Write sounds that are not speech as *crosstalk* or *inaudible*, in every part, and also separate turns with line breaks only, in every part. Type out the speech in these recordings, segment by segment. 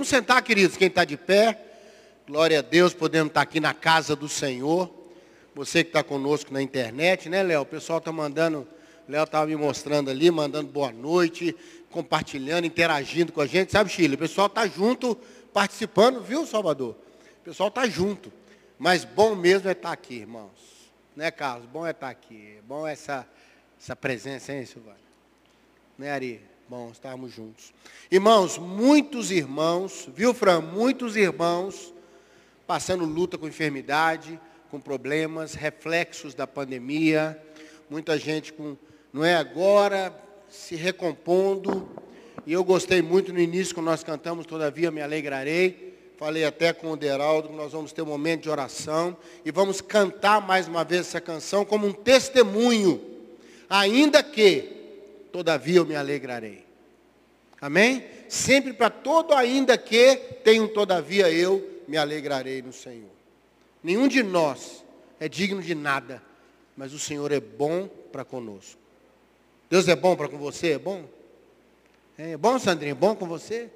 Vamos sentar, queridos, quem está de pé. Glória a Deus, podemos estar aqui na casa do Senhor. Você que está conosco na internet, né, Léo? O pessoal está mandando, Léo estava me mostrando ali, mandando boa noite, compartilhando, interagindo com a gente. Sabe, Chile? O pessoal está junto, participando, viu, Salvador? O pessoal está junto. Mas bom mesmo é estar aqui, irmãos. Né, Carlos? Bom é estar aqui. Bom essa, essa presença, hein, Silvana? Né, Ari? Bom, estarmos juntos. Irmãos, muitos irmãos, viu, Fran? Muitos irmãos passando luta com enfermidade, com problemas, reflexos da pandemia. Muita gente com, não é agora, se recompondo. E eu gostei muito no início, quando nós cantamos Todavia Me Alegrarei Falei até com o Deraldo que nós vamos ter um momento de oração e vamos cantar mais uma vez essa canção como um testemunho, ainda que, todavia eu me alegrarei. Amém? Sempre para todo ainda que, um todavia eu me alegrarei no Senhor. Nenhum de nós é digno de nada, mas o Senhor é bom para conosco. Deus é bom para com você? É bom? É bom, Sandrinho? É bom com você?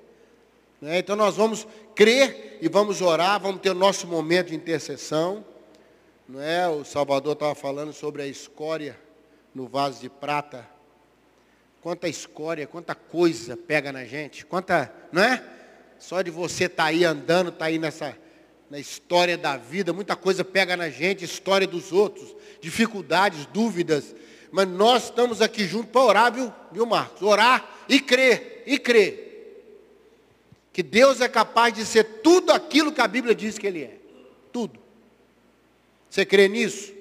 Né? Então nós vamos crer e vamos orar, vamos ter o nosso momento de intercessão. Não é? O Salvador estava falando sobre a escória no vaso de prata. Quanta escória, quanta coisa pega na gente, quanta, não é? Só de você estar tá aí andando, estar tá aí nessa na história da vida, muita coisa pega na gente, história dos outros, dificuldades, dúvidas. Mas nós estamos aqui juntos para orar, viu, viu, Marcos? Orar e crer, e crer que Deus é capaz de ser tudo aquilo que a Bíblia diz que Ele é. Tudo. Você crê nisso?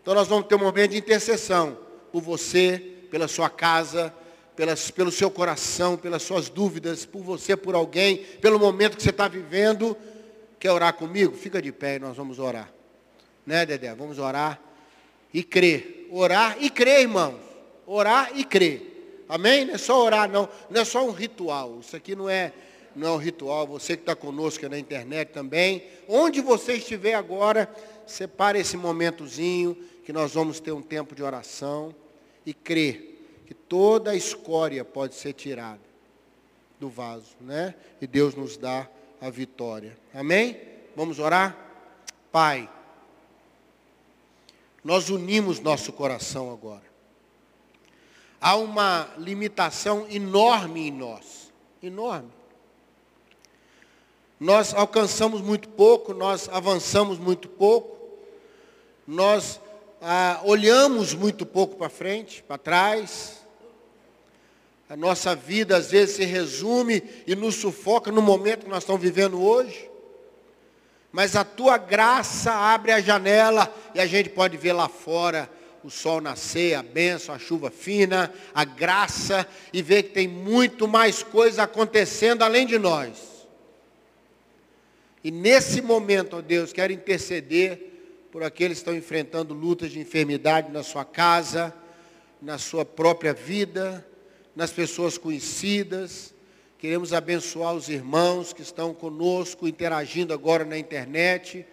Então nós vamos ter um momento de intercessão por você, pela sua casa, pelas, pelo seu coração, pelas suas dúvidas, por você, por alguém, pelo momento que você está vivendo. Quer orar comigo? Fica de pé e nós vamos orar. Né, Dedé? Vamos orar e crer. Orar e crer, irmãos. Orar e crer. Amém? Não é só orar, não. Não é só um ritual. Isso aqui não é não é um ritual, você que está conosco na internet também, onde você estiver agora, separe esse momentozinho, que nós vamos ter um tempo de oração e crer que toda a escória pode ser tirada do vaso, né? E Deus nos dá a vitória. Amém? Vamos orar? Pai, nós unimos nosso coração agora. Há uma limitação enorme em nós, enorme. Nós alcançamos muito pouco, nós avançamos muito pouco, nós ah, olhamos muito pouco para frente, para trás. A nossa vida às vezes se resume e nos sufoca no momento que nós estamos vivendo hoje. Mas a tua graça abre a janela e a gente pode ver lá fora o sol nascer, a bênção, a chuva fina, a graça e ver que tem muito mais coisa acontecendo além de nós. E nesse momento, ó Deus, quero interceder por aqueles que estão enfrentando lutas de enfermidade na sua casa, na sua própria vida, nas pessoas conhecidas. Queremos abençoar os irmãos que estão conosco, interagindo agora na internet.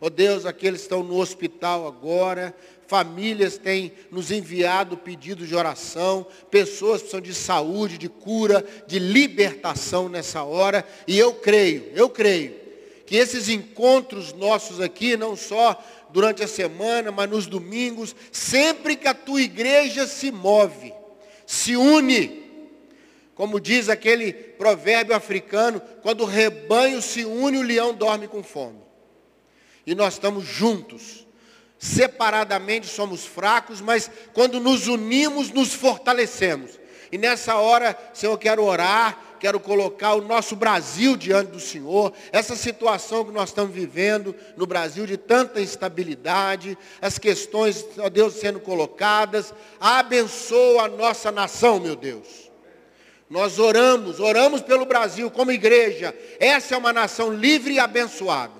Ó Deus, aqueles que estão no hospital agora, famílias têm nos enviado pedidos de oração, pessoas precisam de saúde, de cura, de libertação nessa hora. E eu creio, eu creio que esses encontros nossos aqui, não só durante a semana, mas nos domingos, sempre que a tua igreja se move, se une, como diz aquele provérbio africano, quando o rebanho se une, o leão dorme com fome. E nós estamos juntos. Separadamente somos fracos, mas quando nos unimos, nos fortalecemos. E nessa hora, Senhor, eu quero orar, quero colocar o nosso Brasil diante do Senhor, essa situação que nós estamos vivendo no Brasil de tanta instabilidade, as questões, ó Deus, sendo colocadas. Abençoa a nossa nação, meu Deus. Nós oramos, oramos pelo Brasil como igreja. Essa é uma nação livre e abençoada.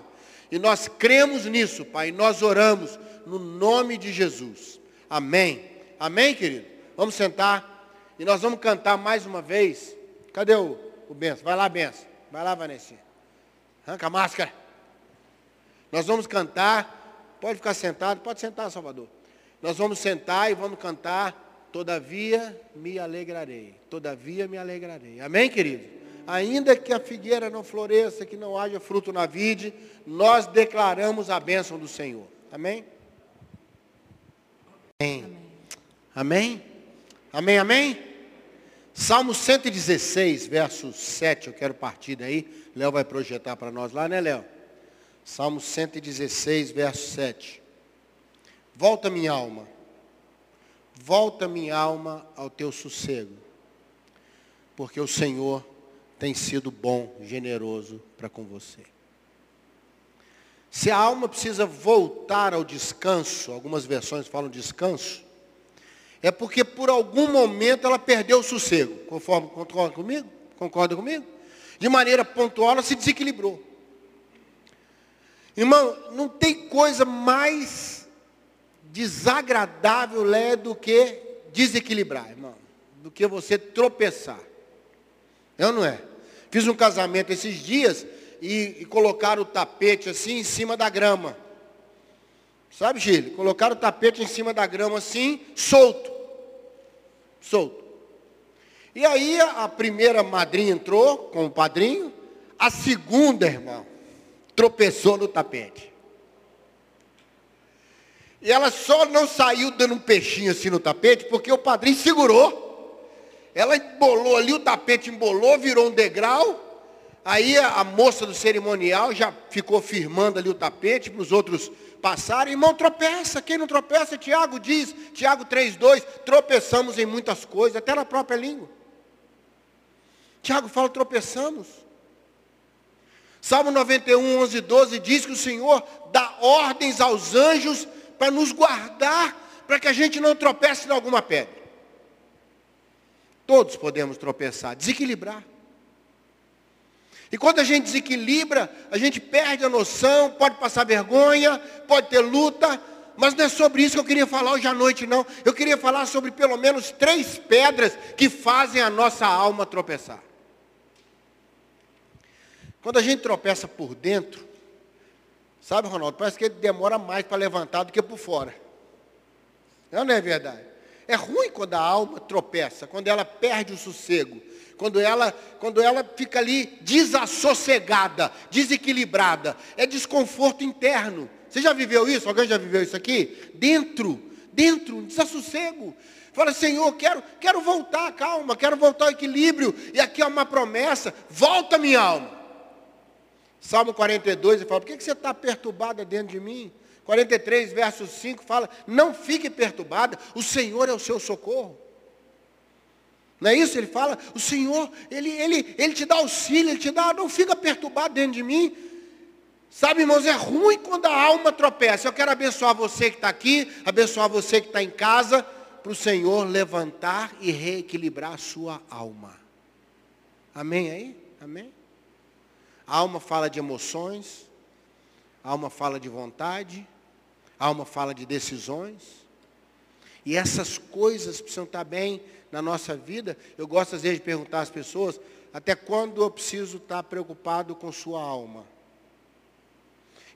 E nós cremos nisso, Pai. Nós oramos no nome de Jesus. Amém. Amém, querido? Vamos sentar. E nós vamos cantar mais uma vez. Cadê o, o Benção? Vai lá, Benção. Vai lá, Vanessa. Arranca a máscara. Nós vamos cantar. Pode ficar sentado. Pode sentar, Salvador. Nós vamos sentar e vamos cantar. Todavia me alegrarei. Todavia me alegrarei. Amém, querido? ainda que a figueira não floresça, que não haja fruto na vide, nós declaramos a bênção do Senhor. Amém? Amém. Amém? Amém, amém? Salmo 116, verso 7, eu quero partir daí. Léo vai projetar para nós lá, né, Léo? Salmo 116, verso 7. Volta minha alma, volta minha alma ao teu sossego, porque o Senhor tem sido bom, generoso para com você. Se a alma precisa voltar ao descanso, algumas versões falam descanso, é porque por algum momento ela perdeu o sossego. Conforme, concorda comigo? Concorda comigo? De maneira pontual ela se desequilibrou. Irmão, não tem coisa mais desagradável né, do que desequilibrar, irmão. Do que você tropeçar. É ou não é? Fiz um casamento esses dias e, e colocaram o tapete assim em cima da grama. Sabe, Gil? Colocaram o tapete em cima da grama assim, solto solto. E aí a primeira madrinha entrou com o padrinho, a segunda, irmão, tropeçou no tapete. E ela só não saiu dando um peixinho assim no tapete, porque o padrinho segurou. Ela embolou ali, o tapete embolou, virou um degrau. Aí a, moça do cerimonial já ficou firmando ali o tapete para os outros passaram, irmão, tropeça. Quem não tropeça, Tiago diz, Tiago 3,2, tropeçamos em muitas coisas, até na própria língua. Tiago fala, tropeçamos. Salmo 91, 11, 12 diz que o Senhor dá ordens aos anjos para nos guardar, para que a gente não tropece em alguma pedra. Todos podemos tropeçar, desequilibrar. E quando a gente desequilibra, a gente perde a noção, pode passar vergonha, pode ter luta, mas não é sobre isso que eu queria falar hoje à noite, não. Eu queria falar sobre pelo menos três pedras que fazem a nossa alma tropeçar. Quando a gente tropeça por dentro, sabe, Ronaldo, parece que ele demora mais para levantar do que por fora. Não, não é verdade? É ruim quando a alma tropeça, quando ela perde o sossego, quando ela, quando ela fica ali desassossegada, desequilibrada. É desconforto interno. Você já viveu isso? Alguém já viveu isso aqui? Dentro, dentro, um desassossego. Fala, Senhor, quero, quero voltar, calma, quero voltar ao equilíbrio. E aqui é uma promessa, volta minha alma. Salmo 42, ele fala, por que, que você está perturbada dentro de mim? 43, verso 5 fala, não fique perturbada, o Senhor é o seu socorro. Não é isso? Ele fala, o Senhor, ele, ele, ele te dá auxílio, Ele te dá, não fica perturbado dentro de mim. Sabe, irmãos, é ruim quando a alma tropeça. Eu quero abençoar você que está aqui, abençoar você que está em casa, para o Senhor levantar e reequilibrar a sua alma. Amém aí? Amém? A alma fala de emoções, a alma fala de vontade, a alma fala de decisões. E essas coisas precisam estar bem na nossa vida, eu gosto às vezes de perguntar às pessoas, até quando eu preciso estar preocupado com sua alma?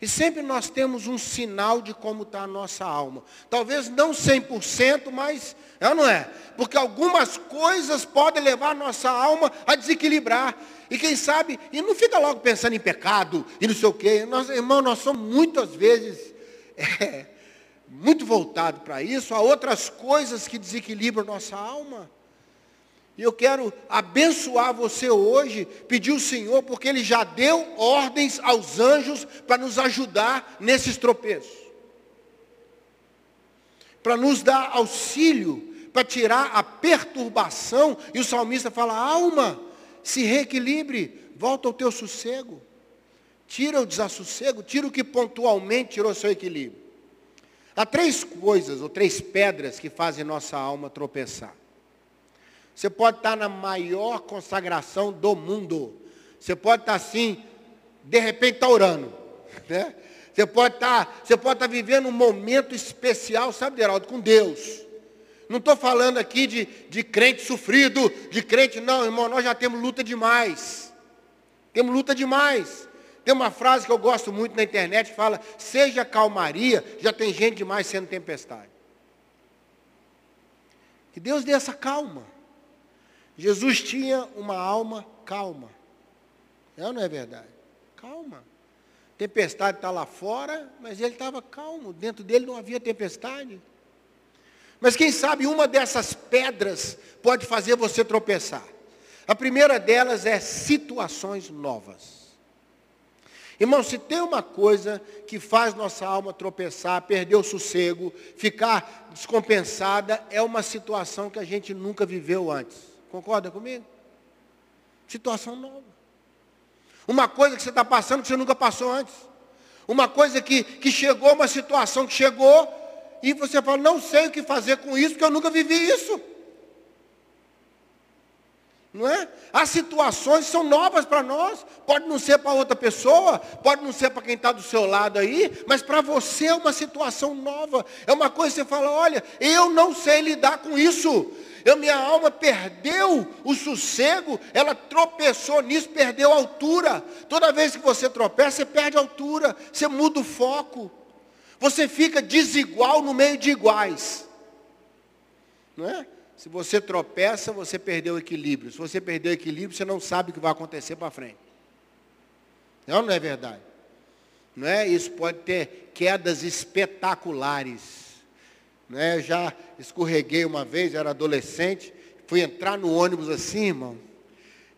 E sempre nós temos um sinal de como está a nossa alma. Talvez não 100%, mas é não é? Porque algumas coisas podem levar a nossa alma a desequilibrar. E quem sabe, e não fica logo pensando em pecado e não sei o quê. Nós, irmão, nós somos muitas vezes *laughs* é, muito voltado para isso, há outras coisas que desequilibram nossa alma. E eu quero abençoar você hoje, pedir o Senhor, porque Ele já deu ordens aos anjos para nos ajudar nesses tropeços. Para nos dar auxílio, para tirar a perturbação. E o salmista fala, alma, se reequilibre, volta ao teu sossego. Tira o desassossego, tira o que pontualmente tirou seu equilíbrio. Há três coisas, ou três pedras que fazem nossa alma tropeçar. Você pode estar na maior consagração do mundo. Você pode estar assim, de repente está orando. *laughs* Né? Você pode estar, você pode estar vivendo um momento especial, sabe, Geraldo, com Deus. Não estou falando aqui de, de crente sofrido, de crente, não, irmão, nós já temos luta demais. Temos luta demais. Tem uma frase que eu gosto muito na internet fala, seja calmaria, já tem gente demais sendo tempestade. Que Deus dê essa calma. Jesus tinha uma alma calma. É ou não é verdade? Calma. Tempestade está lá fora, mas ele estava calmo. Dentro dele não havia tempestade. Mas quem sabe uma dessas pedras pode fazer você tropeçar. A primeira delas é situações novas. Irmão, se tem uma coisa que faz nossa alma tropeçar, perder o sossego, ficar descompensada, é uma situação que a gente nunca viveu antes. Concorda comigo? Situação nova. Uma coisa que você está passando que você nunca passou antes. Uma coisa que, que chegou, uma situação que chegou, e você fala, não sei o que fazer com isso, porque eu nunca vivi isso. Não é? As situações são novas para nós. Pode não ser para outra pessoa, pode não ser para quem está do seu lado aí, mas para você é uma situação nova. É uma coisa que você fala, olha, eu não sei lidar com isso. Eu, minha alma perdeu o sossego, ela tropeçou nisso, perdeu a altura. Toda vez que você tropeça, você perde a altura, você muda o foco. Você fica desigual no meio de iguais. Não é? Se você tropeça, você perdeu o equilíbrio. Se você perdeu o equilíbrio, você não sabe o que vai acontecer para frente. Não, não é verdade? Não é? Isso pode ter quedas espetaculares. É? Eu já escorreguei uma vez, era adolescente, fui entrar no ônibus assim, irmão.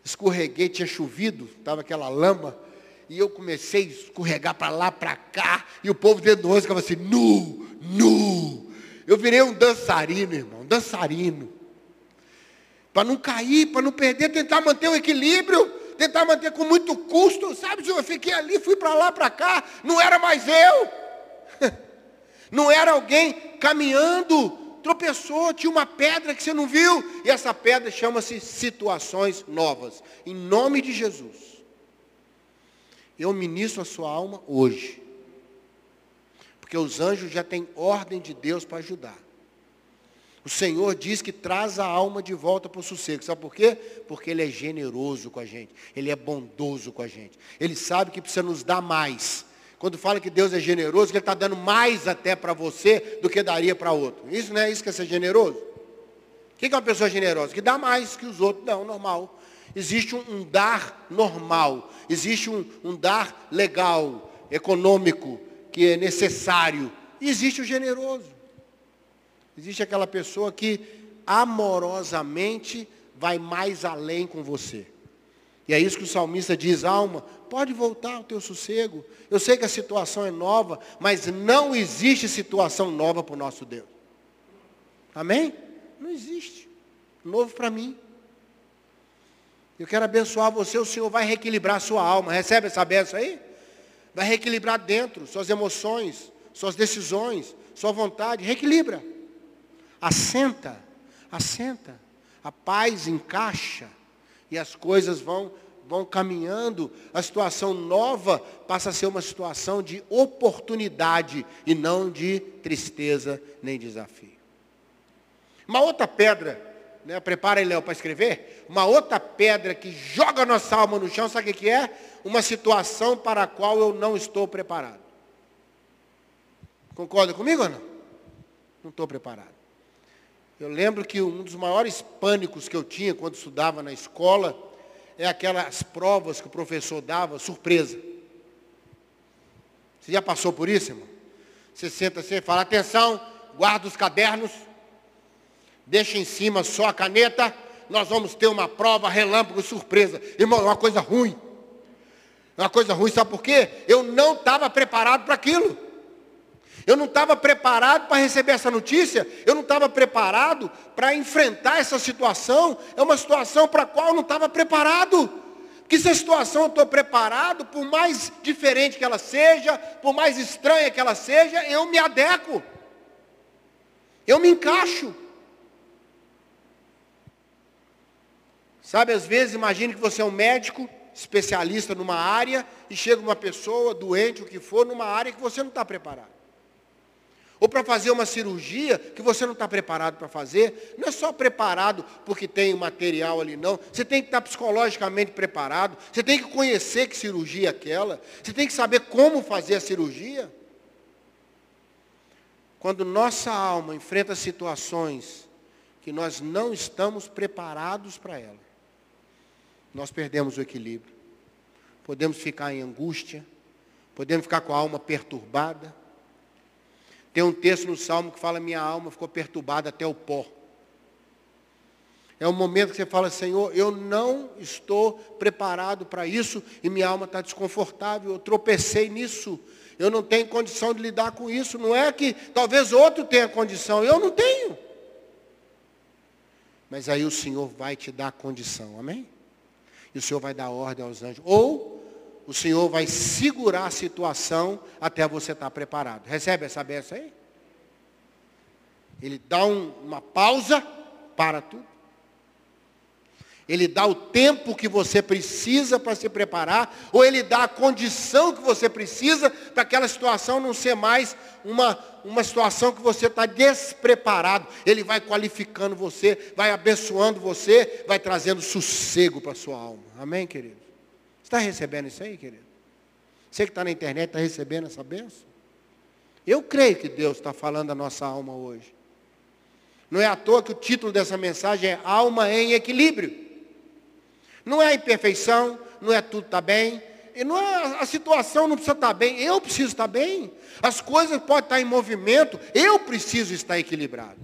Escorreguei, tinha chovido, estava aquela lama, e eu comecei a escorregar para lá, para cá, e o povo dentro do ônibus ficava assim, nu, nu. Eu virei um dançarino, irmão, dançarino. Para não cair, para não perder, tentar manter o equilíbrio, tentar manter com muito custo. Sabe, eu fiquei ali, fui para lá, para cá, não era mais eu. *laughs* Não era alguém caminhando, tropeçou, tinha uma pedra que você não viu, e essa pedra chama-se situações novas. Em nome de Jesus. Eu ministro a sua alma hoje. Porque os anjos já têm ordem de Deus para ajudar. O Senhor diz que traz a alma de volta para o sossego. Sabe por quê? Porque Ele é generoso com a gente. Ele é bondoso com a gente. Ele sabe que precisa nos dar mais. Quando fala que Deus é generoso, que Ele está dando mais até para você do que daria para outro. Isso não é isso que é ser generoso? O que é uma pessoa generosa? Que dá mais que os outros. Não, normal. Existe um, um dar normal. Existe um, um dar legal, econômico que é necessário. E existe o generoso. Existe aquela pessoa que amorosamente vai mais além com você. E é isso que o salmista diz, alma, pode voltar ao teu sossego. Eu sei que a situação é nova, mas não existe situação nova para o nosso Deus. Amém? Não existe. Novo para mim. Eu quero abençoar você, o Senhor vai reequilibrar a sua alma. Recebe essa benção aí? Vai reequilibrar dentro, suas emoções, suas decisões, sua vontade. Reequilibra. Assenta, assenta. A paz encaixa e as coisas vão vão caminhando, a situação nova passa a ser uma situação de oportunidade e não de tristeza nem desafio. Uma outra pedra, né, prepara aí, Léo, para escrever. Uma outra pedra que joga nossa alma no chão, sabe o que é? uma situação para a qual eu não estou preparado. Concorda comigo ou não? Não estou preparado. Eu lembro que um dos maiores pânicos que eu tinha quando estudava na escola é aquelas provas que o professor dava, surpresa. Você já passou por isso, irmão? Você senta assim e fala, atenção, guarda os cadernos, deixa em cima só a caneta, nós vamos ter uma prova relâmpago surpresa. Irmão, é uma coisa ruim. É uma coisa ruim, sabe por quê? Eu não estava preparado para aquilo. Eu não estava preparado para receber essa notícia. Eu não estava preparado para enfrentar essa situação. É uma situação para a qual eu não estava preparado. Porque se a situação eu estou preparado, por mais diferente que ela seja, por mais estranha que ela seja, eu me adequo. Eu me encaixo. Sabe, às vezes, imagine que você é um médico especialista numa área e chega uma pessoa doente, o que for, numa área que você não está preparado. Ou para fazer uma cirurgia que você não está preparado para fazer, não é só preparado porque tem o material ali, não. Você tem que estar psicologicamente preparado, você tem que conhecer que cirurgia é aquela, você tem que saber como fazer a cirurgia. Quando nossa alma enfrenta situações que nós não estamos preparados para ela. Nós perdemos o equilíbrio. Podemos ficar em angústia, podemos ficar com a alma perturbada. Tem um texto no Salmo que fala: Minha alma ficou perturbada até o pó. É o momento que você fala, Senhor, eu não estou preparado para isso e minha alma está desconfortável, eu tropecei nisso, eu não tenho condição de lidar com isso. Não é que talvez outro tenha condição, eu não tenho. Mas aí o Senhor vai te dar condição, amém? E o Senhor vai dar ordem aos anjos. Ou o Senhor vai segurar a situação até você estar preparado. Recebe essa benção aí? Ele dá um, uma pausa para tudo. Ele dá o tempo que você precisa para se preparar, ou ele dá a condição que você precisa para aquela situação não ser mais uma, uma situação que você está despreparado. Ele vai qualificando você, vai abençoando você, vai trazendo sossego para a sua alma. Amém, querido? Está recebendo isso aí, querido? Você que está na internet está recebendo essa benção? Eu creio que Deus está falando a nossa alma hoje. Não é à toa que o título dessa mensagem é Alma em Equilíbrio. Não é a imperfeição, não é tudo estar tá bem, e não é, a situação não precisa estar tá bem, eu preciso estar tá bem. As coisas podem estar em movimento, eu preciso estar equilibrado.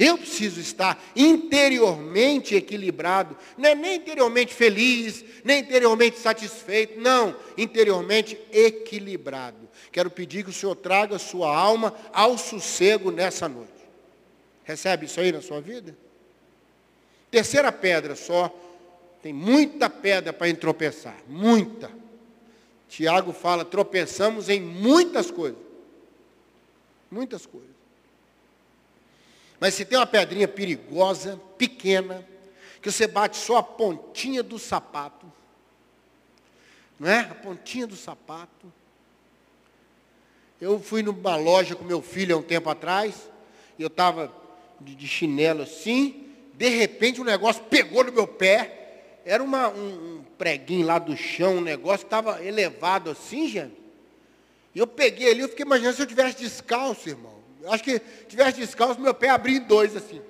Eu preciso estar interiormente equilibrado, não é nem interiormente feliz, nem interiormente satisfeito, não, interiormente equilibrado. Quero pedir que o Senhor traga a sua alma ao sossego nessa noite. Recebe isso aí na sua vida? Terceira pedra só tem muita pedra para tropeçar, muita. Tiago fala, tropeçamos em muitas coisas. Muitas coisas. Mas se tem uma pedrinha perigosa, pequena, que você bate só a pontinha do sapato, não é? A pontinha do sapato. Eu fui numa loja com meu filho há um tempo atrás, e eu estava de, de chinelo assim, de repente o um negócio pegou no meu pé, era uma, um, um preguinho lá do chão, um negócio que estava elevado assim, gente. E eu peguei ali, eu fiquei imaginando se eu tivesse descalço, irmão. Acho que tivesse descalço, meu pé abria em dois assim.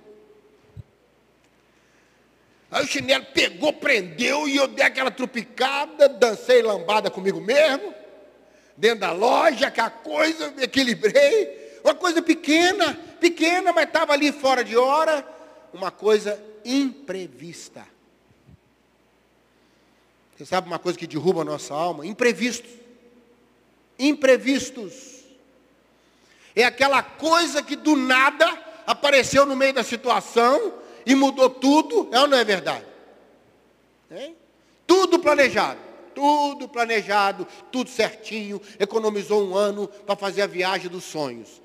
Aí o chinelo pegou, prendeu e eu dei aquela trupicada, dancei lambada comigo mesmo, dentro da loja, que a coisa, me equilibrei. Uma coisa pequena, pequena, mas estava ali fora de hora, uma coisa imprevista. Você sabe uma coisa que derruba a nossa alma? Imprevistos. Imprevistos. É aquela coisa que do nada apareceu no meio da situação e mudou tudo, é ou não é verdade? Tudo planejado, tudo planejado, tudo certinho, economizou um ano para fazer a viagem dos sonhos.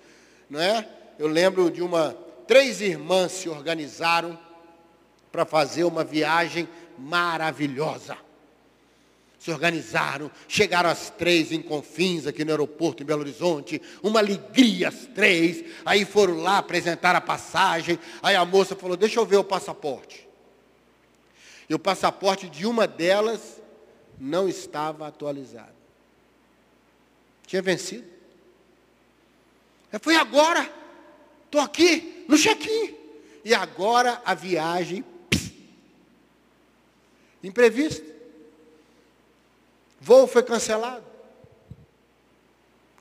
Não é? Eu lembro de uma, três irmãs se organizaram para fazer uma viagem maravilhosa se organizaram, chegaram às três em Confins, aqui no aeroporto em Belo Horizonte, uma alegria às três, aí foram lá apresentar a passagem, aí a moça falou, deixa eu ver o passaporte. E o passaporte de uma delas não estava atualizado. Tinha vencido. Eu fui agora, estou aqui no check-in. E agora a viagem, pss, imprevisto. Voo foi cancelado.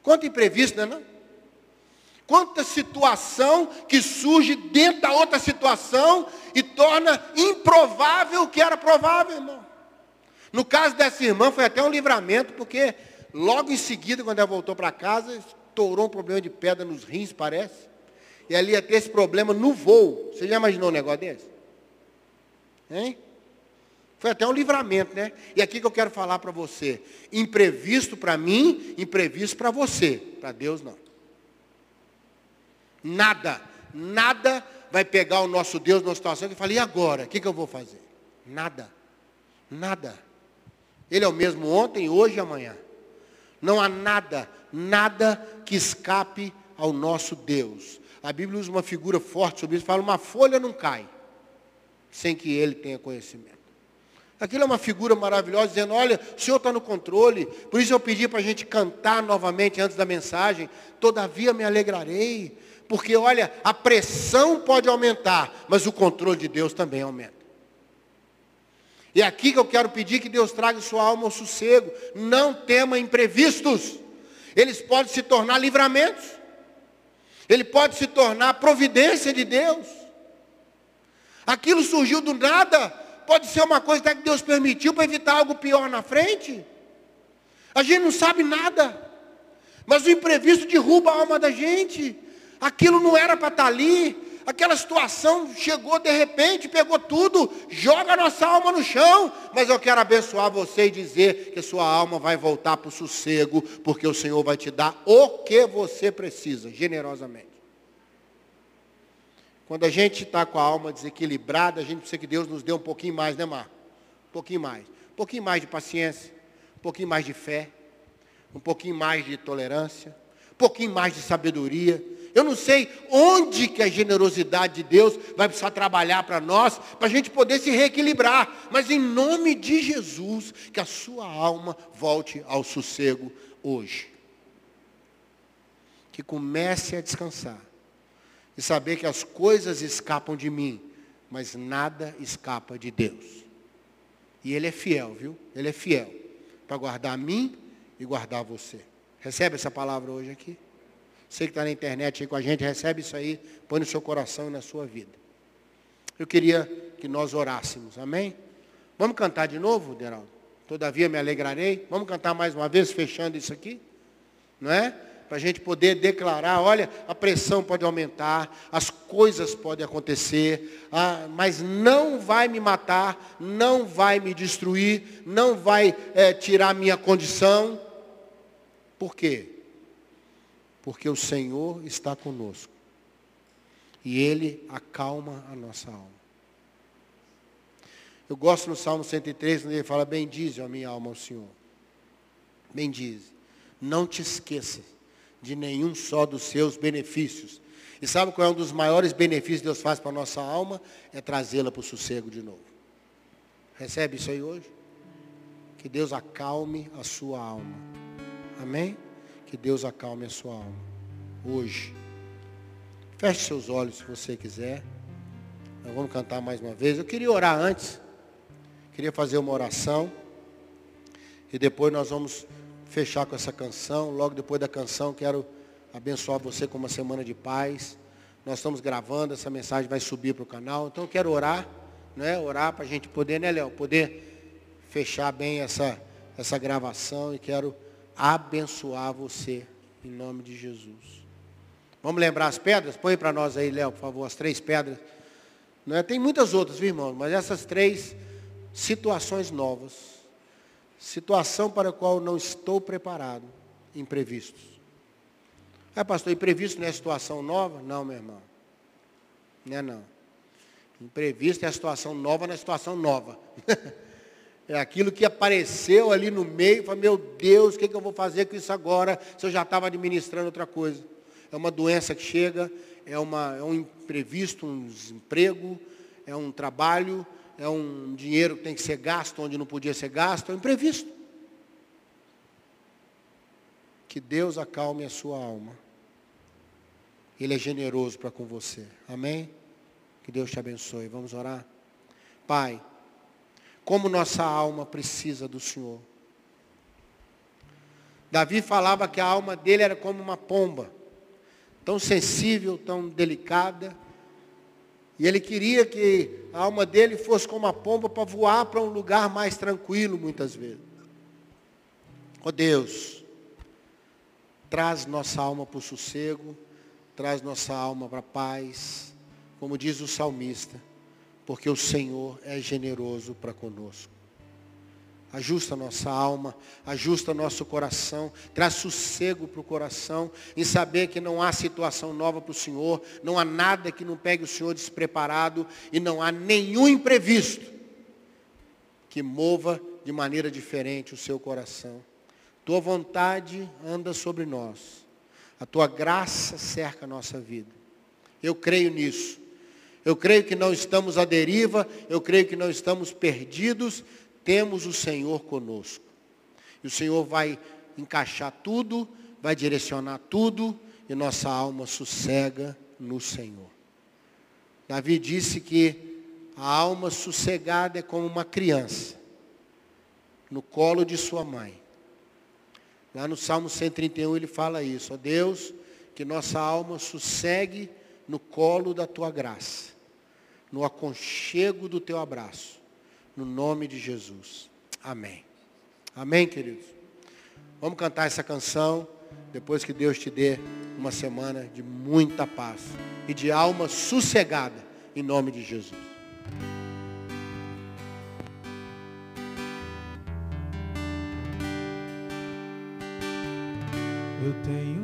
Quanto imprevisto, não é não? Quanta situação que surge dentro da outra situação e torna improvável o que era provável, irmão. No caso dessa irmã foi até um livramento, porque logo em seguida, quando ela voltou para casa, estourou um problema de pedra nos rins, parece. E ali ia ter esse problema no voo. Você já imaginou um negócio desse? Hein? Foi até um livramento, né? E aqui que eu quero falar para você. Imprevisto para mim, imprevisto para você. Para Deus não. Nada, nada vai pegar o nosso Deus numa situação que fala, e agora? O que, que eu vou fazer? Nada. Nada. Ele é o mesmo ontem, hoje e amanhã. Não há nada, nada que escape ao nosso Deus. A Bíblia usa uma figura forte sobre isso, fala, uma folha não cai sem que ele tenha conhecimento. Aquilo é uma figura maravilhosa, dizendo, olha, o Senhor está no controle. Por isso eu pedi para a gente cantar novamente antes da mensagem. Todavia me alegrarei, Porque olha, a pressão pode aumentar, mas o controle de Deus também aumenta. E é aqui que eu quero pedir que Deus traga sua alma ao sossego. Não tema imprevistos. Eles podem se tornar livramentos. Ele pode se tornar providência de Deus. Aquilo surgiu do nada. Pode ser uma coisa que Deus permitiu para evitar algo pior na frente. A gente não sabe nada. Mas o imprevisto derruba a alma da gente. Aquilo não era para estar ali. Aquela situação chegou de repente, pegou tudo, joga a nossa alma no chão. Mas eu quero abençoar você e dizer que sua alma vai voltar para o sossego, porque o Senhor vai te dar o que você precisa, generosamente. Quando a gente está com a alma desequilibrada, a gente precisa que Deus nos dê um pouquinho mais, né, Mar? Um pouquinho mais. Um pouquinho mais de paciência, um pouquinho mais de fé, um pouquinho mais de tolerância, um pouquinho mais de sabedoria eu não sei onde que a generosidade de Deus vai precisar trabalhar para nós, para a gente poder se reequilibrar. Mas em nome de Jesus, que a sua alma volte ao sossego hoje. Que comece a descansar. E saber que as coisas escapam de mim, mas nada escapa de Deus. E Ele é fiel, viu? Ele é fiel para guardar a mim e guardar você. Recebe essa palavra hoje aqui? Você que está na internet aí com a gente, recebe isso aí, põe no seu coração e na sua vida. Eu queria que nós orássemos, amém? Vamos cantar de novo, Deraldo? Todavia me alegrarei. Vamos cantar mais uma vez, fechando isso aqui? Não é? Para a gente poder declarar, olha, a pressão pode aumentar, as coisas podem acontecer, ah, mas não vai me matar, não vai me destruir, não vai é, tirar minha condição. Por quê? porque o Senhor está conosco. E Ele acalma a nossa alma. Eu gosto no Salmo 103, onde ele fala, bendize a minha alma ao Senhor. Bendize. Não te esqueça de nenhum só dos seus benefícios. E sabe qual é um dos maiores benefícios que Deus faz para a nossa alma? É trazê-la para o sossego de novo. Recebe isso aí hoje? Que Deus acalme a sua alma. Amém? que Deus acalme a sua alma. Hoje. Feche seus olhos se você quiser. Nós vamos cantar mais uma vez. Eu queria orar antes. Queria fazer uma oração. E depois nós vamos fechar com essa canção. Logo depois da canção, quero abençoar você com uma semana de paz. Nós estamos gravando, essa mensagem vai subir para o canal. Então eu quero orar, né? Orar para a gente poder, né, Léo? Poder fechar bem essa, essa gravação e quero abençoar você, em nome de Jesus. Vamos lembrar as pedras? Põe para nós aí, Léo, por favor, as três pedras. Não é? Tem muitas outras, viu, irmão? Mas essas três situações novas. Situação para a qual não estou preparado. Imprevistos. Ah, pastor, imprevisto não é situação nova? Não, meu irmão. Não é não. Imprevisto é a situação nova na situação nova. *laughs* É aquilo que apareceu ali no meio, fala, meu Deus, o que, que eu vou fazer com isso agora, se eu já estava administrando outra coisa. É uma doença que chega, é, uma, é um imprevisto, um desemprego, é um trabalho, é um dinheiro que tem que ser gasto onde não podia ser gasto, é um imprevisto. Que Deus acalme a sua alma. Ele é generoso para com você. Amém? Que Deus te abençoe. Vamos orar? Pai como nossa alma precisa do Senhor. Davi falava que a alma dele era como uma pomba, tão sensível, tão delicada. E ele queria que a alma dele fosse como uma pomba para voar para um lugar mais tranquilo, muitas vezes. Ó oh Deus, traz nossa alma para o sossego, traz nossa alma para a paz, como diz o salmista porque o Senhor é generoso para conosco. Ajusta nossa alma, ajusta nosso coração, traz sossego para o coração, em saber que não há situação nova para o Senhor, não há nada que não pegue o Senhor despreparado e não há nenhum imprevisto que mova de maneira diferente o seu coração. Tua vontade anda sobre nós, a tua graça cerca a nossa vida. Eu creio nisso eu creio que não estamos à deriva, eu creio que não estamos perdidos, temos o Senhor conosco. E o Senhor vai encaixar tudo, vai direcionar tudo, e nossa alma sossega no Senhor. Davi disse que a alma sossegada é como uma criança no colo de sua mãe. Lá no Salmo 131 ele fala isso, ó Deus, que nossa alma sossegue no colo da tua graça, no aconchego do teu abraço, no nome de Jesus. Amém. Amém, queridos? Vamos cantar essa canção, depois que Deus te dê uma semana de muita paz e de alma sossegada, em nome de Jesus.
Eu tenho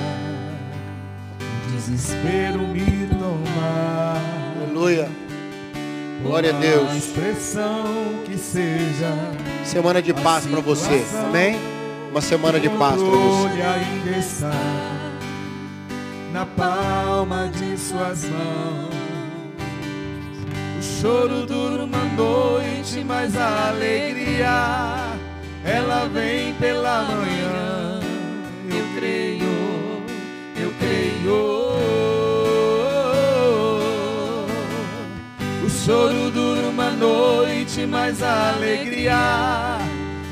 desespero me tomar.
Aleluia. Glória a Deus.
expressão que seja.
Semana de paz para você. Amém? Uma semana de paz para você.
ainda está na palma de suas mãos. O choro dura uma noite, mas a alegria ela vem pela manhã. A alegria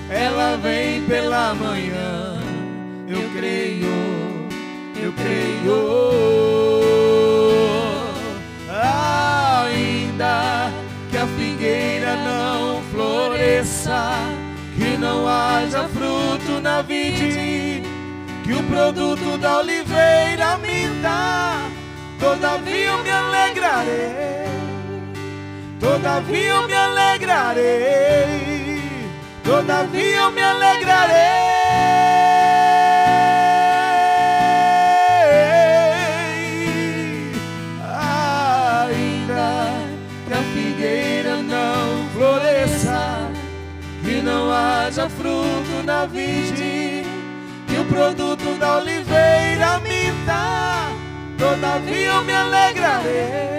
ela vem pela manhã. Eu creio, eu creio. Ainda que a figueira não floresça, que não haja fruto na vide, que o produto da oliveira me dá, todavia eu me alegrarei. Todavia eu me alegrarei, todavia eu me alegrarei. Ainda que a figueira não floresça, que não haja fruto na vide, que o produto da oliveira dá, todavia eu me alegrarei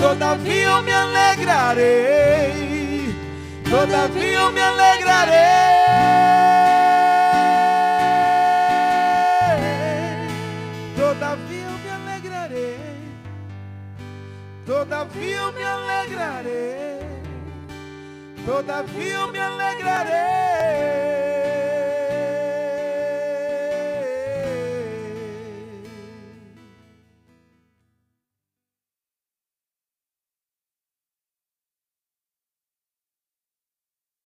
todavia eu me alegrarei, todavia eu me alegrarei, todavia eu me alegrarei, todavia eu me alegrarei, todavia eu me alegrarei.